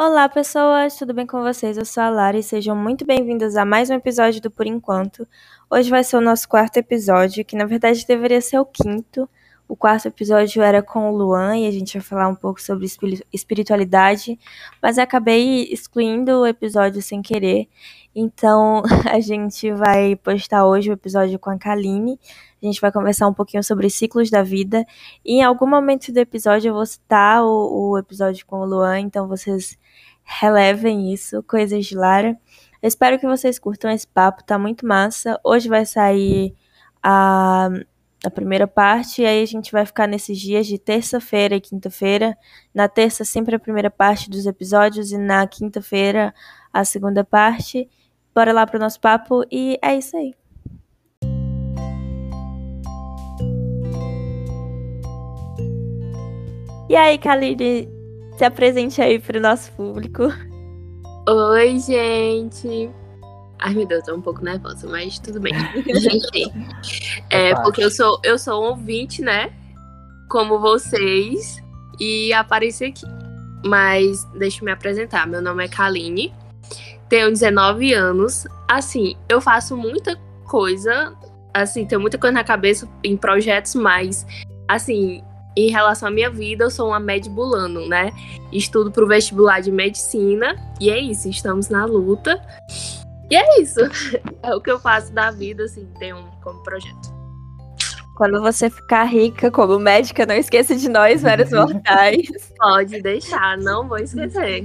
Olá, pessoas, tudo bem com vocês? Eu sou a Lara e sejam muito bem-vindas a mais um episódio do Por Enquanto. Hoje vai ser o nosso quarto episódio, que na verdade deveria ser o quinto. O quarto episódio era com o Luan e a gente vai falar um pouco sobre espiritualidade, mas acabei excluindo o episódio sem querer. Então a gente vai postar hoje o episódio com a Kaline. A gente vai conversar um pouquinho sobre ciclos da vida. E em algum momento do episódio eu vou citar o, o episódio com o Luan, então vocês relevem isso, coisas de Lara. Eu espero que vocês curtam esse papo, tá muito massa. Hoje vai sair a, a primeira parte, e aí a gente vai ficar nesses dias de terça-feira e quinta-feira. Na terça, sempre a primeira parte dos episódios, e na quinta-feira, a segunda parte. Bora lá pro nosso papo, e é isso aí. E aí, Kaline, se apresente aí pro nosso público. Oi, gente. Ai, meu Deus, tô um pouco nervosa, mas tudo bem. gente, é porque eu sou, eu sou um ouvinte, né? Como vocês, e apareci aqui. Mas deixa eu me apresentar. Meu nome é Kaline, tenho 19 anos. Assim, eu faço muita coisa, assim, tenho muita coisa na cabeça em projetos, mas, assim, em relação à minha vida, eu sou uma medbulano, né? Estudo para o vestibular de medicina e é isso, estamos na luta. E é isso. É o que eu faço da vida, assim, tem um como projeto. Quando você ficar rica como médica, não esqueça de nós, vários mortais. Pode deixar, não vou esquecer.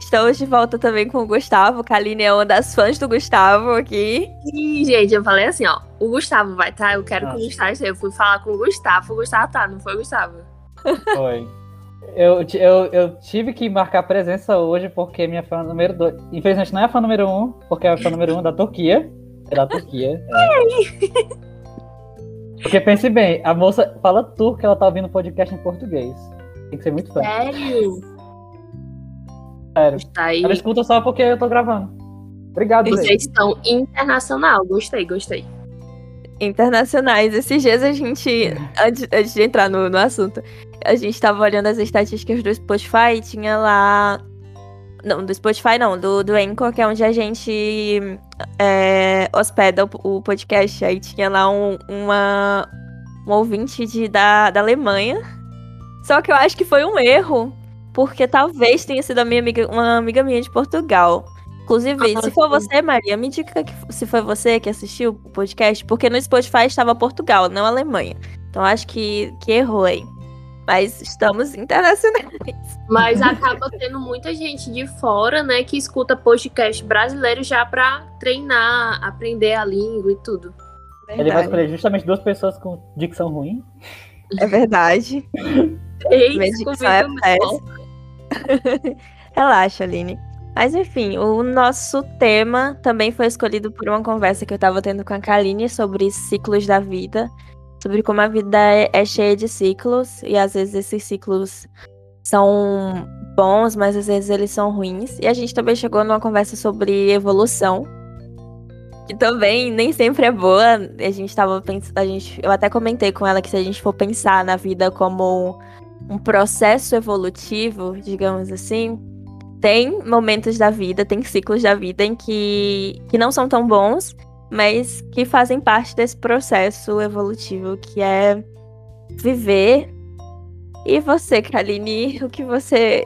Estamos de volta também com o Gustavo. Kaline é uma das fãs do Gustavo aqui. Sim, gente, eu falei assim, ó. O Gustavo vai estar, tá? eu quero Nossa. que o Gustavo Eu fui falar com o Gustavo. O Gustavo tá, não foi o Gustavo? Foi. Eu, eu, eu tive que marcar presença hoje porque minha fã número 2. Infelizmente não é a fã número 1, um, porque é a fã número 1 um da Turquia. É da Turquia. É. Porque pense bem, a moça fala turco, ela tá ouvindo podcast em português. Tem que ser muito fã. Sério? Sério. Tá aí. Ela escuta só porque eu tô gravando. Obrigado, Vocês estão internacional. Gostei, gostei. Internacionais. Esses dias a gente, antes, antes de entrar no, no assunto, a gente tava olhando as estatísticas do Spotify e tinha lá. Não, do Spotify não, do, do Anchor, que é onde a gente é, hospeda o, o, podcast. Aí tinha lá um, uma, um ouvinte de, da, da Alemanha. Só que eu acho que foi um erro porque talvez tenha sido minha amiga, uma amiga minha de Portugal. Inclusive, ah, se for você, Maria, me diga que, se foi você que assistiu o podcast, porque no Spotify estava Portugal, não Alemanha. Então acho que, que errou aí. Mas estamos internacionais. Mas acaba tendo muita gente de fora, né, que escuta podcast brasileiro já para treinar, aprender a língua e tudo. Verdade. Ele vai escolher justamente duas pessoas com dicção ruim. É verdade. Ei, Minha dicção é péssima. Relaxa, Aline. Mas enfim, o nosso tema também foi escolhido por uma conversa que eu estava tendo com a Kaline sobre ciclos da vida, sobre como a vida é, é cheia de ciclos e às vezes esses ciclos são bons, mas às vezes eles são ruins. E a gente também chegou numa conversa sobre evolução, que também nem sempre é boa. A gente tava pensando, a gente, eu até comentei com ela que se a gente for pensar na vida como um processo evolutivo, digamos assim, tem momentos da vida, tem ciclos da vida em que, que não são tão bons, mas que fazem parte desse processo evolutivo que é viver. E você, Kaline, o que você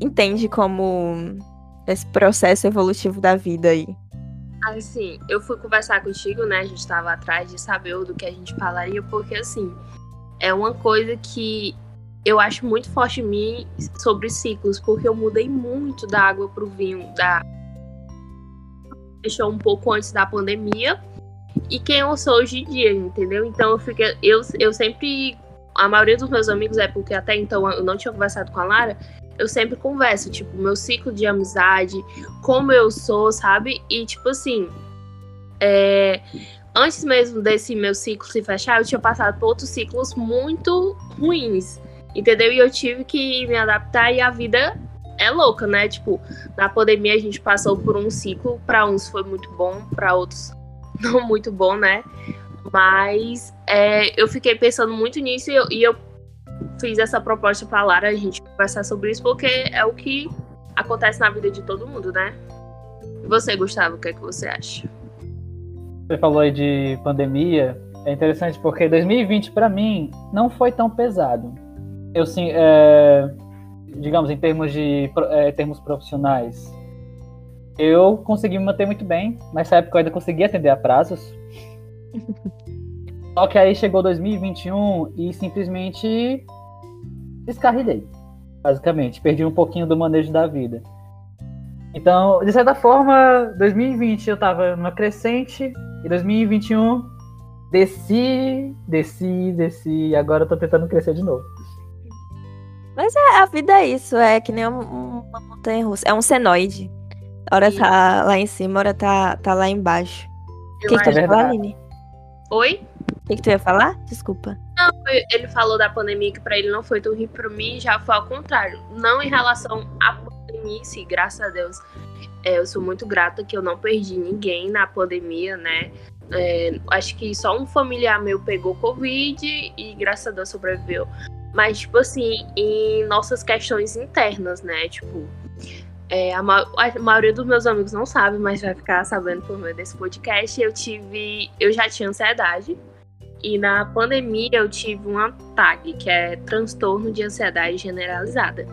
entende como esse processo evolutivo da vida aí? Assim, eu fui conversar contigo, né? A gente estava atrás de saber do que a gente falaria, porque assim, é uma coisa que eu acho muito forte em mim sobre ciclos, porque eu mudei muito da água para o vinho, da deixou um pouco antes da pandemia e quem eu sou hoje em dia, entendeu? Então eu fiquei, eu, eu sempre a maioria dos meus amigos é porque até então eu não tinha conversado com a Lara, eu sempre converso, tipo, meu ciclo de amizade, como eu sou, sabe? E tipo assim, é, antes mesmo desse meu ciclo se fechar, eu tinha passado por outros ciclos muito ruins. Entendeu? E eu tive que me adaptar e a vida é louca, né? Tipo, na pandemia a gente passou por um ciclo, para uns foi muito bom, para outros não muito bom, né? Mas é, eu fiquei pensando muito nisso e eu, e eu fiz essa proposta para Lara a gente conversar sobre isso porque é o que acontece na vida de todo mundo, né? E você, Gustavo, o que é que você acha? Você falou aí de pandemia. É interessante porque 2020 para mim não foi tão pesado. Eu sim, é, digamos em termos de é, termos profissionais, eu consegui me manter muito bem. Nessa época eu ainda consegui atender a prazos. Só que aí chegou 2021 e simplesmente descarrilhei, basicamente. Perdi um pouquinho do manejo da vida. Então, de certa forma, 2020 eu tava numa crescente e 2021 desci, desci, desci. Agora eu tô tentando crescer de novo. Mas é, a vida é isso, é que nem uma montanha russa. É um senoide. Hora tá lá em cima, hora tá, tá lá embaixo. O que, que tu ia falar, Aline? Oi? O que, que tu ia falar? Desculpa. Não, ele falou da pandemia que pra ele não foi tão ruim, pra mim já foi ao contrário. Não em relação à pandemia, sim, graças a Deus. É, eu sou muito grata que eu não perdi ninguém na pandemia, né? É, acho que só um familiar meu pegou Covid e graças a Deus sobreviveu. Mas, tipo assim, em nossas questões internas, né? Tipo, é, a, ma a, maioria dos meus amigos não sabe, mas vai ficar sabendo por meio desse podcast. Eu tive. Eu já tinha ansiedade. E na pandemia eu tive um TAG, que é transtorno de ansiedade generalizada.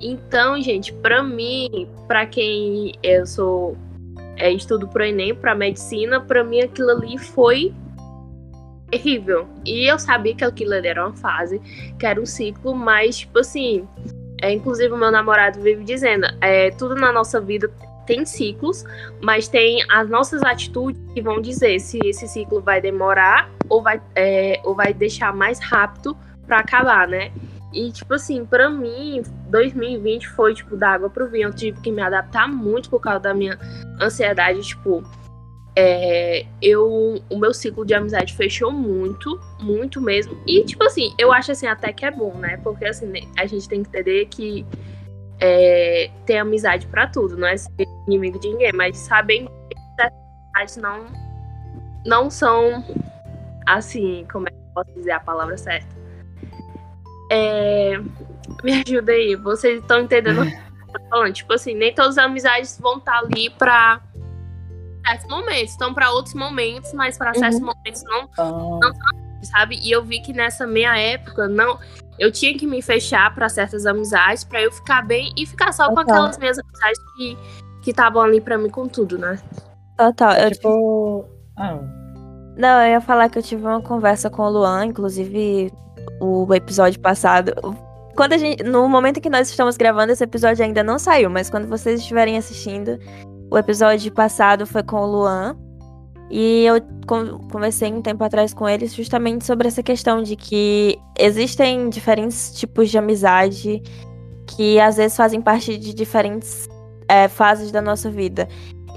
Então, gente, para mim, para quem eu sou é, estudo pro Enem, para medicina, para mim aquilo ali foi terrível. E eu sabia que aquilo era uma fase, que era um ciclo, mas, tipo assim, é, inclusive, o meu namorado vive dizendo: é, tudo na nossa vida tem ciclos, mas tem as nossas atitudes que vão dizer se esse ciclo vai demorar ou vai, é, ou vai deixar mais rápido para acabar, né? E, tipo assim, para mim, 2020 foi, tipo, da água pro vinho. Eu tive que me adaptar muito por causa da minha ansiedade, tipo, é, eu, o meu ciclo de amizade fechou muito, muito mesmo. E, tipo assim, eu acho assim até que é bom, né? Porque assim, a gente tem que entender que é, tem amizade para tudo, não é ser inimigo de ninguém, mas sabem que essas amizades não, não são assim, como é que eu posso dizer a palavra certa? É, me ajuda aí, vocês estão entendendo o que eu tô falando? Tipo assim, nem todas as amizades vão estar tá ali pra certos momentos. Estão para outros momentos, mas para uhum. certos momentos não, ah. não sabe? E eu vi que nessa meia época não eu tinha que me fechar para certas amizades para eu ficar bem e ficar só com aquelas minhas amizades que que estavam ali para mim com tudo, né? Total, eu tipo ah. Não, eu ia falar que eu tive uma conversa com o Luan, inclusive o episódio passado. Quando a gente, no momento que nós estamos gravando, esse episódio ainda não saiu, mas quando vocês estiverem assistindo, o episódio passado foi com o Luan. E eu conversei um tempo atrás com ele justamente sobre essa questão de que existem diferentes tipos de amizade que às vezes fazem parte de diferentes é, fases da nossa vida.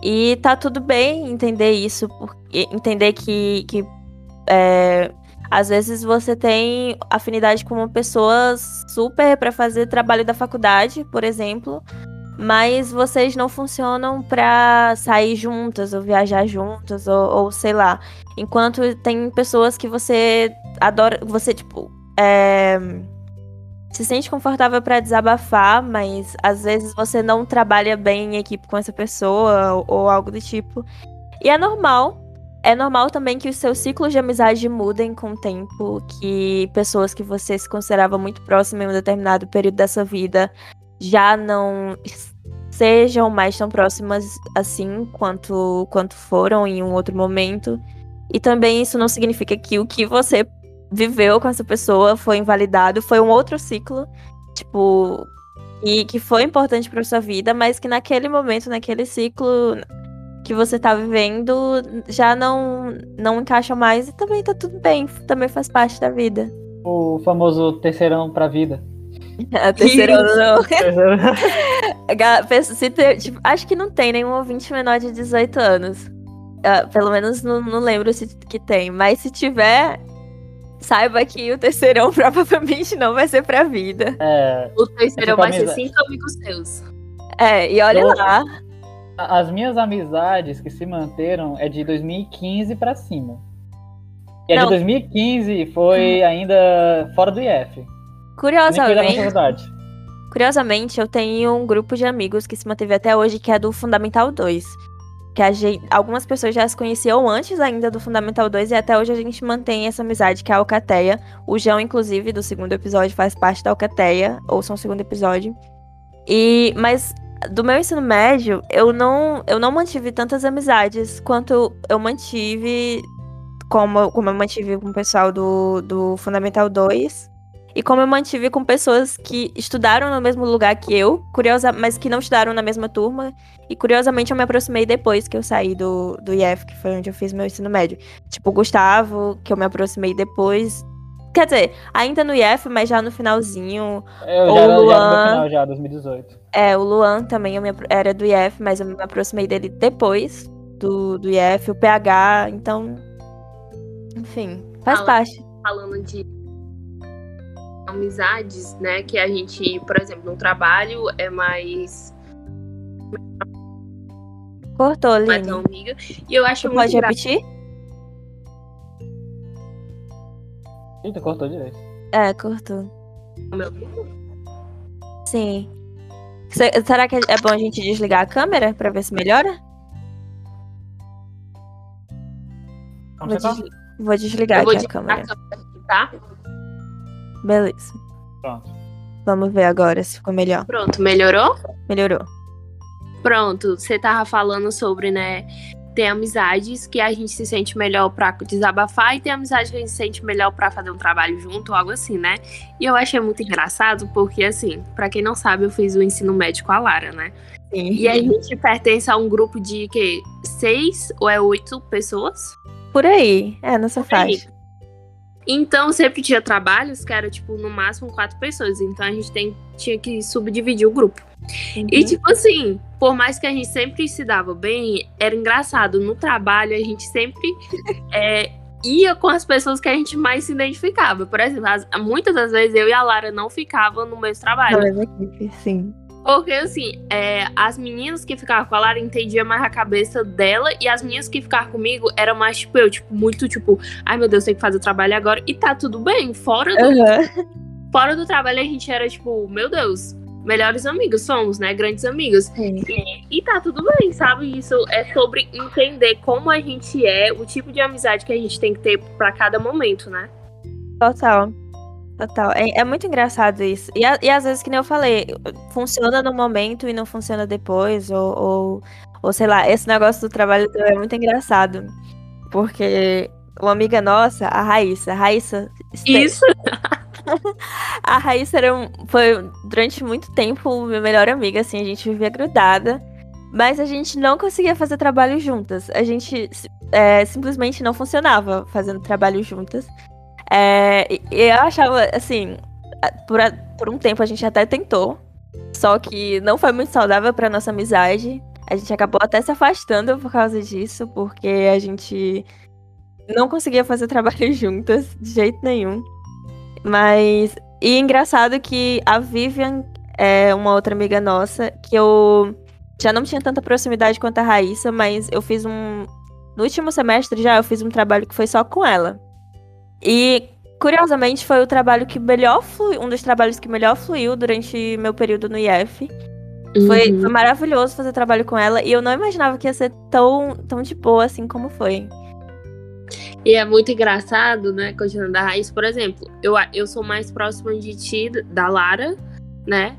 E tá tudo bem entender isso, entender que, que é, às vezes você tem afinidade com uma pessoa super para fazer trabalho da faculdade, por exemplo, mas vocês não funcionam para sair juntas ou viajar juntas ou, ou, sei lá. Enquanto tem pessoas que você adora, você tipo é, se sente confortável para desabafar, mas às vezes você não trabalha bem em equipe com essa pessoa ou, ou algo do tipo. E é normal. É normal também que os seus ciclos de amizade mudem com o tempo, que pessoas que você se considerava muito próximas em um determinado período da sua vida já não sejam mais tão próximas assim quanto, quanto foram em um outro momento. E também isso não significa que o que você viveu com essa pessoa foi invalidado, foi um outro ciclo, tipo, e que foi importante para sua vida, mas que naquele momento, naquele ciclo que você tá vivendo, já não não encaixa mais e também tá tudo bem, também faz parte da vida. O famoso terceirão pra vida. A terceira não. se ter, tipo, acho que não tem nenhum ouvinte menor de 18 anos. Uh, pelo menos não, não lembro se que tem. Mas se tiver, saiba que o terceirão provavelmente não vai ser pra vida. É, o terceirão vai ser cinco amigos seus. É, e olha Eu, lá. As minhas amizades que se manteram é de 2015 pra cima. E a de 2015 foi hum. ainda fora do IF. Curiosamente. Curiosamente, eu tenho um grupo de amigos que se manteve até hoje, que é do Fundamental 2. Que gente, algumas pessoas já se conheciam antes ainda do Fundamental 2 e até hoje a gente mantém essa amizade, que é a Alcateia. O João, inclusive, do segundo episódio, faz parte da Alcateia. Ouçam o segundo episódio. E, mas do meu ensino médio, eu não, eu não mantive tantas amizades quanto eu mantive como, como eu mantive com o pessoal do, do Fundamental 2 e como eu mantive com pessoas que estudaram no mesmo lugar que eu, curiosa, mas que não estudaram na mesma turma. E curiosamente eu me aproximei depois que eu saí do, do IF, que foi onde eu fiz meu ensino médio. Tipo, o Gustavo, que eu me aproximei depois. Quer dizer, ainda no IF, mas já no finalzinho. Eu já, Luan, já no final, já, 2018. É, o Luan também eu me, era do IF, mas eu me aproximei dele depois do, do IF, o PH, então. Enfim, faz parte. Falando de amizades, né? Que a gente, por exemplo, no trabalho é mais. Cortou, Lini. Mais amiga. E eu acho Você muito. Pode engra... repetir? Eita, cortou direito. É, cortou. Meu Sim. Será que é bom a gente desligar a câmera pra ver se melhora? Vou, des... Vou, desligar aqui a câmera. A câmera aqui, tá? Beleza. Pronto. Vamos ver agora se ficou melhor. Pronto, melhorou? Melhorou. Pronto, você tava falando sobre, né, ter amizades que a gente se sente melhor pra desabafar e ter amizade que a gente se sente melhor pra fazer um trabalho junto, algo assim, né? E eu achei muito engraçado porque, assim, para quem não sabe, eu fiz o ensino médio com a Lara, né? Sim. E a gente pertence a um grupo de, que, seis ou é oito pessoas? Por aí, é, nessa Por faixa. Aí. Então sempre tinha trabalhos que era, tipo, no máximo quatro pessoas. Então a gente tem, tinha que subdividir o grupo. Uhum. E, tipo assim, por mais que a gente sempre se dava bem, era engraçado. No trabalho, a gente sempre é, ia com as pessoas que a gente mais se identificava. Por exemplo, as, muitas das vezes eu e a Lara não ficavam no mesmo trabalho. Na mesma equipe, sim. Porque, assim, é, as meninas que ficavam com a Lara entendiam mais a cabeça dela, e as meninas que ficavam comigo eram mais, tipo, eu, tipo, muito, tipo, ai meu Deus, tem que fazer o trabalho agora, e tá tudo bem. Fora do, uhum. fora do trabalho, a gente era, tipo, meu Deus, melhores amigos somos, né? Grandes amigos. E, e tá tudo bem, sabe? Isso é sobre entender como a gente é, o tipo de amizade que a gente tem que ter para cada momento, né? Total. Total. É, é muito engraçado isso. E, a, e às vezes, que nem eu falei, funciona no momento e não funciona depois, ou, ou, ou sei lá, esse negócio do trabalho é muito engraçado. Porque uma amiga nossa, a Raíssa, a Raíssa. Isso! a Raíssa era um, foi durante muito tempo minha melhor amiga, assim, a gente vivia grudada. Mas a gente não conseguia fazer trabalho juntas. A gente é, simplesmente não funcionava fazendo trabalho juntas. É, eu achava, assim, por, por um tempo a gente até tentou, só que não foi muito saudável para nossa amizade. A gente acabou até se afastando por causa disso, porque a gente não conseguia fazer trabalho juntas de jeito nenhum. Mas. E engraçado que a Vivian é uma outra amiga nossa, que eu já não tinha tanta proximidade quanto a Raíssa, mas eu fiz um. No último semestre já eu fiz um trabalho que foi só com ela. E, curiosamente, foi o trabalho que melhor fluiu, um dos trabalhos que melhor fluiu durante meu período no IF. Uhum. Foi, foi, maravilhoso fazer trabalho com ela e eu não imaginava que ia ser tão, tão de boa assim como foi. E é muito engraçado, né, continuando da Raiz, por exemplo, eu, eu sou mais próxima de ti, da Lara, né,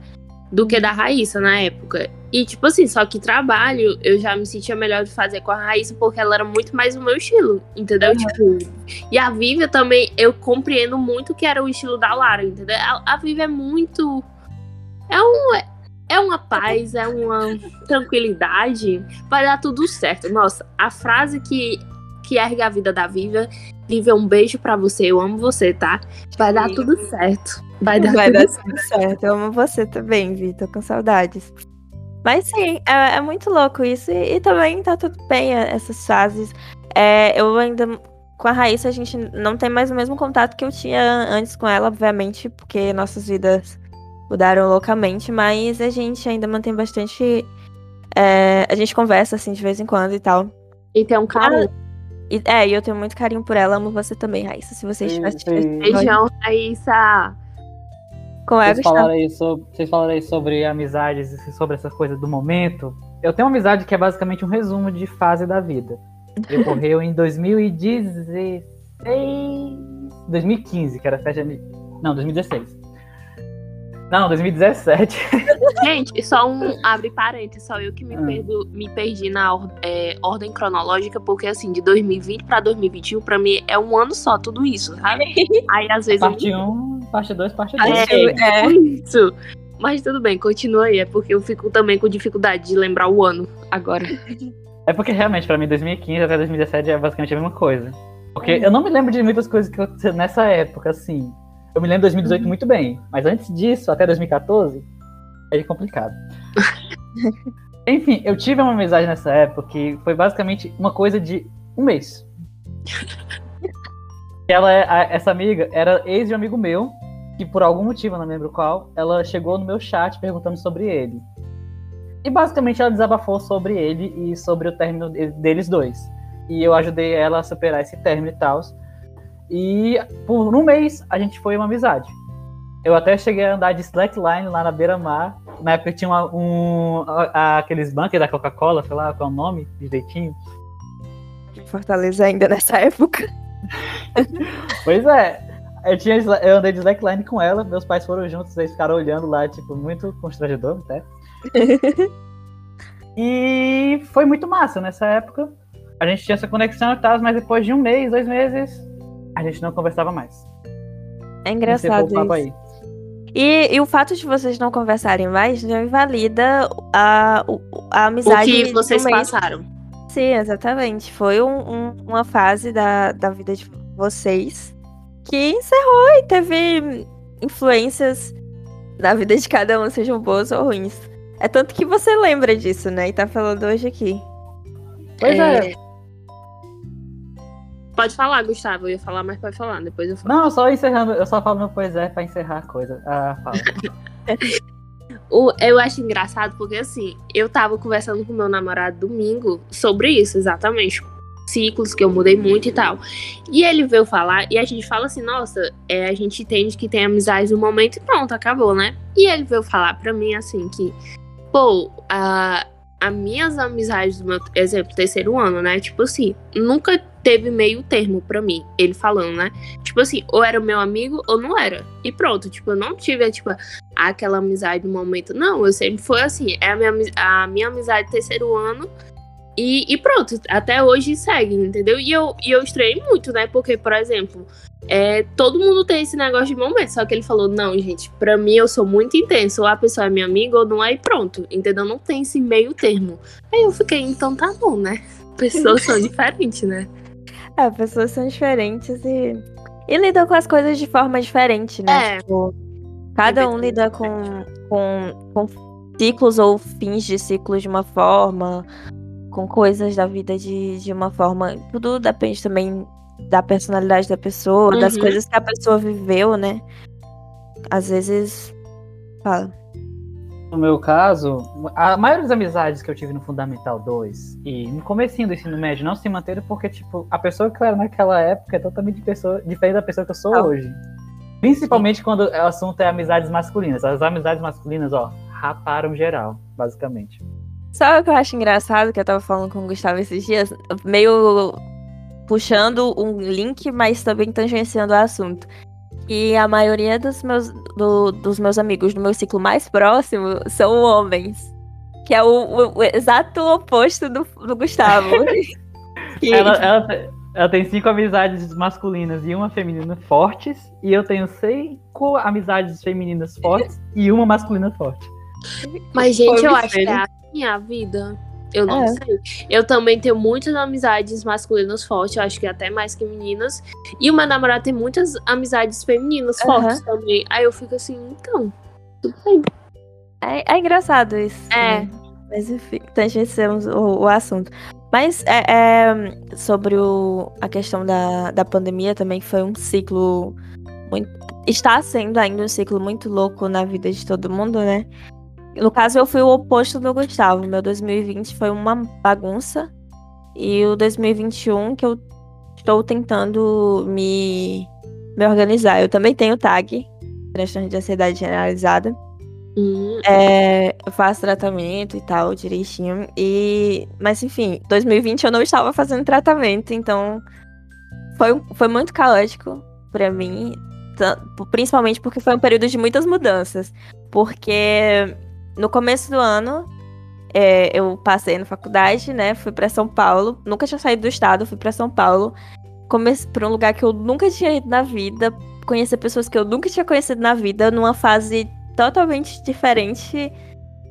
do que da Raíssa na época. E, tipo assim, só que trabalho eu já me sentia melhor de fazer com a Raíssa porque ela era muito mais o meu estilo, entendeu? Uhum. Tipo, e a Vivian também, eu compreendo muito que era o estilo da Lara, entendeu? A, a Vivian é muito. É um. É uma paz, é uma tranquilidade. Vai dar tudo certo. Nossa, a frase que, que ergue a vida da Vivian Vivian, um beijo para você. Eu amo você, tá? Vai dar Sim. tudo certo. Vai dar, Vai tudo, dar certo. tudo certo. Eu amo você também, Vitor, com saudades. Mas sim, é, é muito louco isso. E, e, também tá tudo bem é, essas fases. É, eu ainda. Com a Raíssa, a gente não tem mais o mesmo contato que eu tinha antes com ela, obviamente, porque nossas vidas mudaram loucamente, mas a gente ainda mantém bastante. É, a gente conversa assim de vez em quando e tal. E tem um carinho. E, é, e eu tenho muito carinho por ela. Amo você também, Raíssa. Se você estivesse Beijão, Raíssa. Como é, vocês, falaram aí sobre, vocês falaram aí sobre amizades e sobre essas coisas do momento. Eu tenho uma amizade que é basicamente um resumo de fase da vida. Ele ocorreu em 2016. 2015, que era festa de. Não, 2016. Não, 2017. Gente, só um abre parênteses, só eu que me, ah. perdo, me perdi na or, é, ordem cronológica, porque assim, de 2020 pra 2021, pra mim é um ano só, tudo isso, sabe? Aí às vezes. Parte 1, eu... um, parte 2, parte 2. É, é, isso. Mas tudo bem, continua aí. É porque eu fico também com dificuldade de lembrar o ano agora. É porque realmente, pra mim, 2015 até 2017 é basicamente a mesma coisa. Porque eu não me lembro de muitas coisas que aconteceram nessa época, assim. Eu me lembro de 2018 uhum. muito bem, mas antes disso, até 2014, é complicado. Enfim, eu tive uma amizade nessa época que foi basicamente uma coisa de um mês. Ela, é, essa amiga era ex de um amigo meu, que por algum motivo, não lembro qual, ela chegou no meu chat perguntando sobre ele. E basicamente ela desabafou sobre ele e sobre o término deles dois. E eu ajudei ela a superar esse término e tal. E por um mês a gente foi uma amizade. Eu até cheguei a andar de slackline lá na beira-mar. Na época tinha uma, um, a, aqueles bunkers da Coca-Cola, sei lá qual é o nome direitinho. Fortaleza ainda nessa época. pois é. Eu, tinha, eu andei de slackline com ela, meus pais foram juntos, eles ficaram olhando lá, tipo, muito constrangedor até. e foi muito massa nessa época. A gente tinha essa conexão e tal, mas depois de um mês, dois meses, a gente não conversava mais. É engraçado isso. E, e, o fato de vocês não conversarem mais não invalida a, a amizade. O que vocês passaram. Sim, exatamente. Foi um, um, uma fase da, da vida de vocês que encerrou e teve influências na vida de cada um, sejam boas ou ruins. É tanto que você lembra disso, né? E tá falando hoje aqui. Pois é. é. Pode falar, Gustavo. Eu ia falar, mas pode falar. Depois eu falo. Não, só encerrando. Eu só falo meu pois é pra encerrar a coisa. Ah, fala. o, eu acho engraçado porque, assim, eu tava conversando com meu namorado domingo sobre isso, exatamente. Ciclos que eu mudei muito e tal. E ele veio falar, e a gente fala assim: nossa, é, a gente entende que tem amizade no momento e pronto, acabou, né? E ele veio falar pra mim, assim, que, pô, a. As minhas amizades do meu exemplo, terceiro ano, né? Tipo assim, nunca teve meio termo para mim, ele falando, né? Tipo assim, ou era meu amigo ou não era. E pronto, tipo, eu não tive, tipo, aquela amizade no momento. Não, eu sempre foi assim, é a minha, a minha amizade terceiro ano. E, e pronto, até hoje segue, entendeu? E eu, e eu estranhei muito, né? Porque, por exemplo, é, todo mundo tem esse negócio de momento. Só que ele falou: não, gente, pra mim eu sou muito intenso. Ou a pessoa é minha amiga ou não é, e pronto. Entendeu? Não tem esse meio termo. Aí eu fiquei, então tá bom, né? Pessoas são diferentes, né? É, pessoas são diferentes e. E lidam com as coisas de forma diferente, né? É. Tipo, cada um lida com, com, com ciclos ou fins de ciclos de uma forma, com coisas da vida de, de uma forma. Tudo depende também da personalidade da pessoa, uhum. das coisas que a pessoa viveu, né? Às vezes. Fala. No meu caso, a maioria das amizades que eu tive no Fundamental 2 e no comecinho do ensino médio não se manteram porque, tipo, a pessoa que eu era naquela época é totalmente pessoa, diferente da pessoa que eu sou ah. hoje. Principalmente Sim. quando o assunto é amizades masculinas. As amizades masculinas, ó, raparam geral, basicamente. Sabe o que eu acho engraçado que eu tava falando com o Gustavo esses dias? Meio puxando um link, mas também tangenciando o assunto. E a maioria dos meus, do, dos meus amigos do meu ciclo mais próximo são homens. Que é o, o, o exato oposto do, do Gustavo. ela, ela, ela, tem cinco amizades masculinas e uma feminina fortes. E eu tenho cinco amizades femininas fortes e uma masculina forte. Mas, gente, eu acho que é a minha vida. Eu não é. sei. Eu também tenho muitas amizades masculinas fortes, eu acho que até mais que meninas. E o meu namorado tem muitas amizades femininas uhum. fortes também. Aí eu fico assim, então, tudo bem. É, é engraçado isso. É. Né? Mas enfim, tangenciamos o, o assunto. Mas é, é, sobre o, a questão da, da pandemia também foi um ciclo muito. Está sendo ainda um ciclo muito louco na vida de todo mundo, né? No caso, eu fui o oposto do Gustavo. Meu 2020 foi uma bagunça. E o 2021 que eu estou tentando me, me organizar. Eu também tenho tag. transtorno de ansiedade generalizada. Hum, É, eu faço tratamento e tal, direitinho. E, mas enfim, 2020 eu não estava fazendo tratamento, então foi, foi muito caótico pra mim, principalmente porque foi um período de muitas mudanças. Porque no começo do ano é, eu passei na faculdade, né? Fui pra São Paulo, nunca tinha saído do estado, fui pra São Paulo, comecei para um lugar que eu nunca tinha ido na vida, conhecer pessoas que eu nunca tinha conhecido na vida, numa fase totalmente diferente,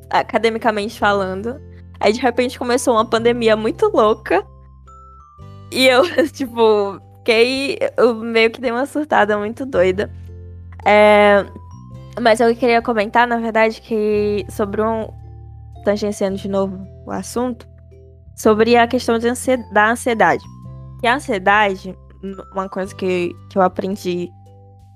academicamente falando. Aí de repente começou uma pandemia muito louca. E eu, tipo, fiquei. Eu meio que dei uma surtada muito doida. É, mas eu queria comentar, na verdade, que sobre um. Tangenciando de novo o assunto, sobre a questão de da ansiedade. E a ansiedade, uma coisa que, que eu aprendi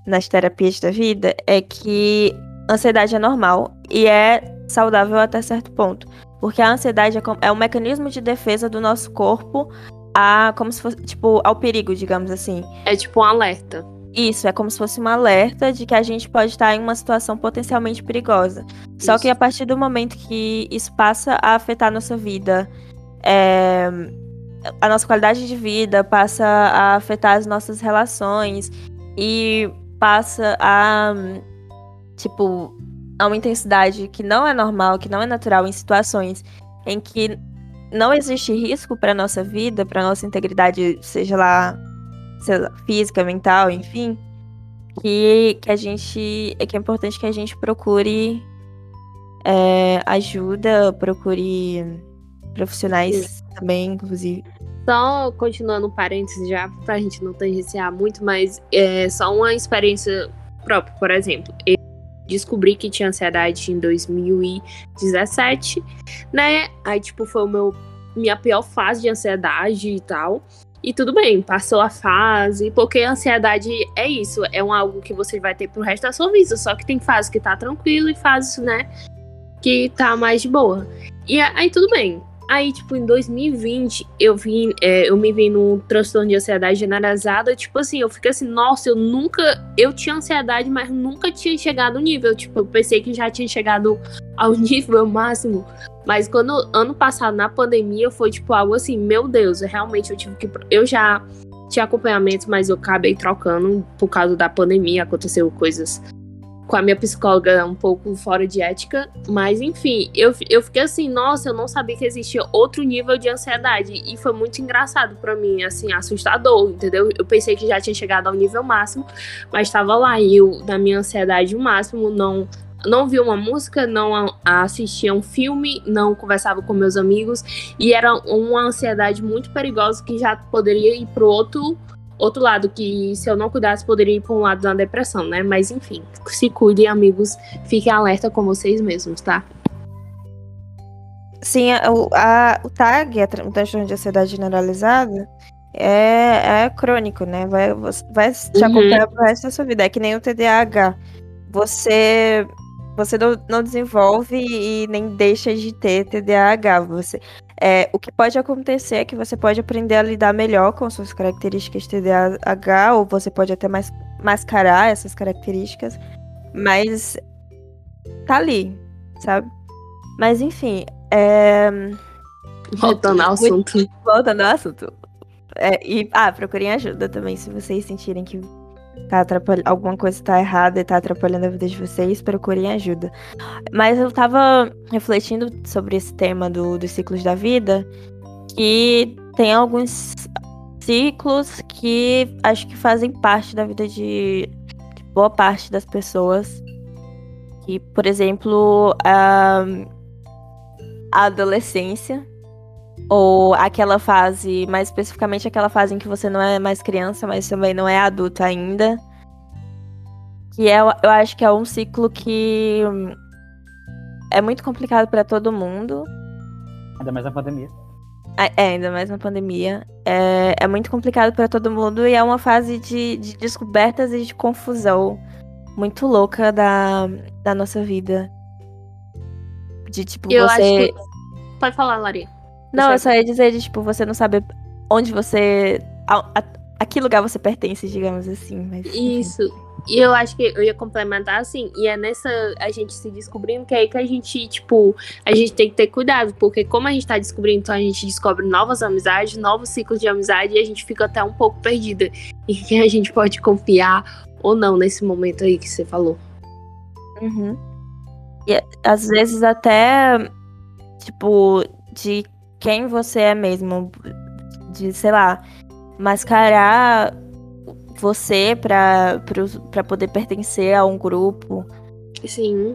nas terapias da vida é que ansiedade é normal e é saudável até certo ponto. Porque a ansiedade é, é um mecanismo de defesa do nosso corpo a como se fosse, tipo, ao perigo, digamos assim. é tipo um alerta. Isso, é como se fosse um alerta de que a gente pode estar em uma situação potencialmente perigosa. Só que Isso. a partir do momento que isso passa a afetar a nossa vida, é, a nossa qualidade de vida passa a afetar as nossas relações e passa a, tipo, a uma intensidade que não é normal, que não é natural em situações em que não existe risco para nossa vida, para nossa integridade, seja lá, física, mental, enfim, que, que a gente. É que é importante que a gente procure é, ajuda, procure profissionais também, inclusive. Só continuando um parênteses já, pra gente não tangenciar muito, mas é só uma experiência própria, por exemplo. Eu descobri que tinha ansiedade em 2017, né? Aí, tipo, foi o meu, minha pior fase de ansiedade e tal. E tudo bem, passou a fase, porque a ansiedade é isso, é um algo que você vai ter pro resto da sua vida. Só que tem fase que tá tranquilo e fase, né, que tá mais de boa. E aí tudo bem. Aí, tipo, em 2020, eu vim, é, eu me vi num transtorno de ansiedade generalizada. Tipo assim, eu fiquei assim, nossa, eu nunca. Eu tinha ansiedade, mas nunca tinha chegado no nível. Tipo, eu pensei que já tinha chegado ao nível máximo. Mas quando ano passado, na pandemia, foi tipo algo assim, meu Deus, realmente eu tive que. Eu já tinha acompanhamento, mas eu acabei trocando por causa da pandemia, aconteceu coisas com a minha psicóloga um pouco fora de ética, mas enfim, eu, eu fiquei assim, nossa, eu não sabia que existia outro nível de ansiedade. E foi muito engraçado pra mim, assim, assustador, entendeu? Eu pensei que já tinha chegado ao nível máximo, mas estava lá. E eu, na minha ansiedade o máximo, não não vi uma música, não assistia um filme, não conversava com meus amigos. E era uma ansiedade muito perigosa que já poderia ir pro outro outro lado que se eu não cuidasse poderia ir para um lado da depressão, né? Mas enfim, se cuidem, amigos, fiquem alerta com vocês mesmos, tá? Sim, o, a- o TAG, o transtorno de ansiedade generalizada, é, é crônico, né? Vai, vai te Uhum. acompanhar pro resto da sua vida. É que nem o TDAH. Você, você não, não desenvolve e nem deixa de ter TDAH. Você, é, o que pode acontecer é que você pode aprender a lidar melhor com suas características de TDAH, ou você pode até mais, mascarar essas características, mas tá ali, sabe? Mas enfim, é, Voltando ao assunto. voltando ao assunto. É, e, ah, procurem ajuda também, se vocês sentirem que tá atrapalhando, alguma coisa tá errada e tá atrapalhando a vida de vocês, procurem ajuda. Mas eu tava refletindo sobre esse tema do, dos ciclos da vida, que tem alguns ciclos que acho que fazem parte da vida de, de boa parte das pessoas. Que, por exemplo, a, a adolescência, ou aquela fase, mais especificamente aquela fase em que você não é mais criança, mas também não é adulto ainda. Que é, eu acho que é um ciclo que hum, é muito complicado para todo mundo. Ainda mais na pandemia. É, é, ainda mais na pandemia. É, é muito complicado para todo mundo e é uma fase de, de descobertas e de confusão muito louca da, da nossa vida. De tipo, Eu você. acho que. Pode falar, Lari. Não, eu só ia dizer de, tipo, você não sabe onde você. A, a, a que lugar você pertence, digamos assim. Mas, enfim. Isso. E eu acho que eu ia complementar assim, e é nessa a gente se descobrindo que é aí que a gente, tipo, a gente tem que ter cuidado, porque como a gente tá descobrindo, então a gente descobre novas amizades, novos ciclos de amizade e a gente fica até um pouco perdida em quem a gente pode confiar ou não nesse momento aí que você falou. Uhum. E às vezes até, tipo, de quem você é mesmo, de, sei lá, mascarar você para poder pertencer a um grupo. Sim.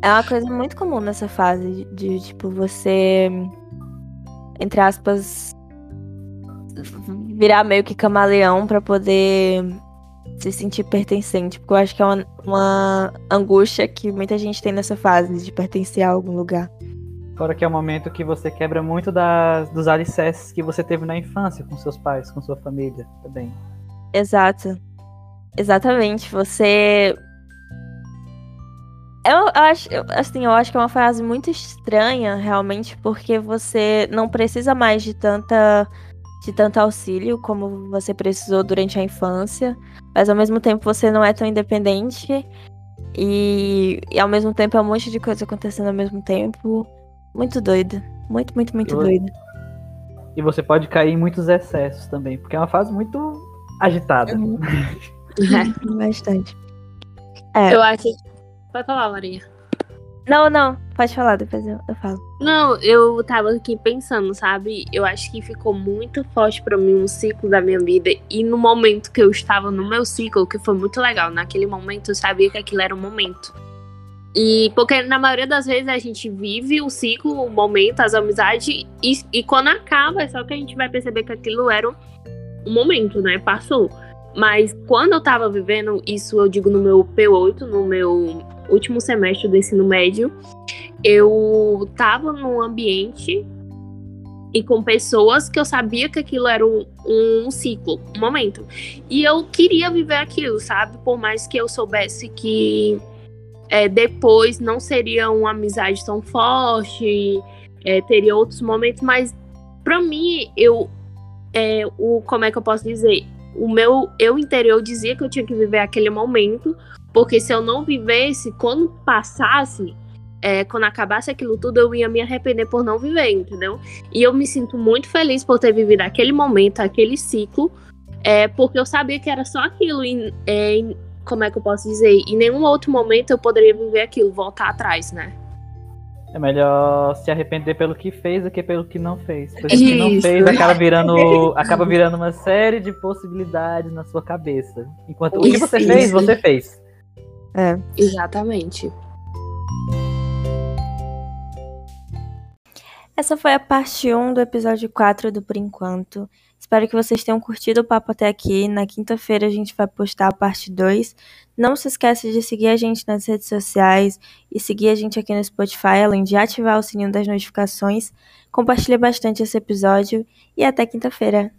É uma coisa muito comum nessa fase de, de tipo, você, entre aspas, virar meio que camaleão para poder se sentir pertencente. Porque eu acho que é uma, uma angústia que muita gente tem nessa fase de pertencer a algum lugar. Fora que é o um momento que você quebra muito das, dos alicerces que você teve na infância com seus pais, com sua família também. Exato. Exatamente. Você. Eu acho, assim, eu acho que é uma frase muito estranha, realmente, porque você não precisa mais de tanta de tanto auxílio como você precisou durante a infância, mas ao mesmo tempo você não é tão independente e, e ao mesmo tempo é um monte de coisa acontecendo ao mesmo tempo. Muito doido. Muito, muito, muito eu... doido. E você pode cair em muitos excessos também, porque é uma fase muito agitada. Uhum. Bastante. É. Eu acho. Pode falar, Maria. Não, não, pode falar, depois eu, eu falo. Não, eu tava aqui pensando, sabe? Eu acho que ficou muito forte para mim um ciclo da minha vida. E no momento que eu estava no meu ciclo, que foi muito legal, naquele momento eu sabia que aquilo era um momento. E porque na maioria das vezes a gente vive o ciclo, o momento, as amizades, e, e quando acaba, é só que a gente vai perceber que aquilo era um um momento, né? Passou. Mas quando eu tava vivendo, isso eu digo no meu P8, no meu último semestre do ensino médio, eu tava num ambiente e com pessoas que eu sabia que aquilo era um, um, ciclo, um momento. E eu queria viver aquilo, sabe? Por mais que eu soubesse que é, depois não seria uma amizade tão forte, é, teria outros momentos, mas para mim eu é, o como é que eu posso dizer? O meu eu interior dizia que eu tinha que viver aquele momento, porque se eu não vivesse, quando passasse, é, quando acabasse aquilo tudo, eu ia me arrepender por não viver, entendeu? E eu me sinto muito feliz por ter vivido aquele momento, aquele ciclo, é, porque eu sabia que era só aquilo. E, é, como é que eu posso dizer? Em nenhum outro momento eu poderia viver aquilo, voltar atrás, né? É melhor se arrepender pelo que fez do que pelo que não fez. Porque o que não fez acaba virando, acaba virando uma série de possibilidades na sua cabeça. Enquanto isso, o que você isso. fez, você fez. É. Exatamente. Essa foi a parte 1 do episódio 4 do Por Enquanto. Espero que vocês tenham curtido o papo até aqui. Na quinta-feira a gente vai postar a parte 2. Não se esqueça de seguir a gente nas redes sociais e seguir a gente aqui no Spotify, além de ativar o sininho das notificações. Compartilhe bastante esse episódio e até quinta-feira.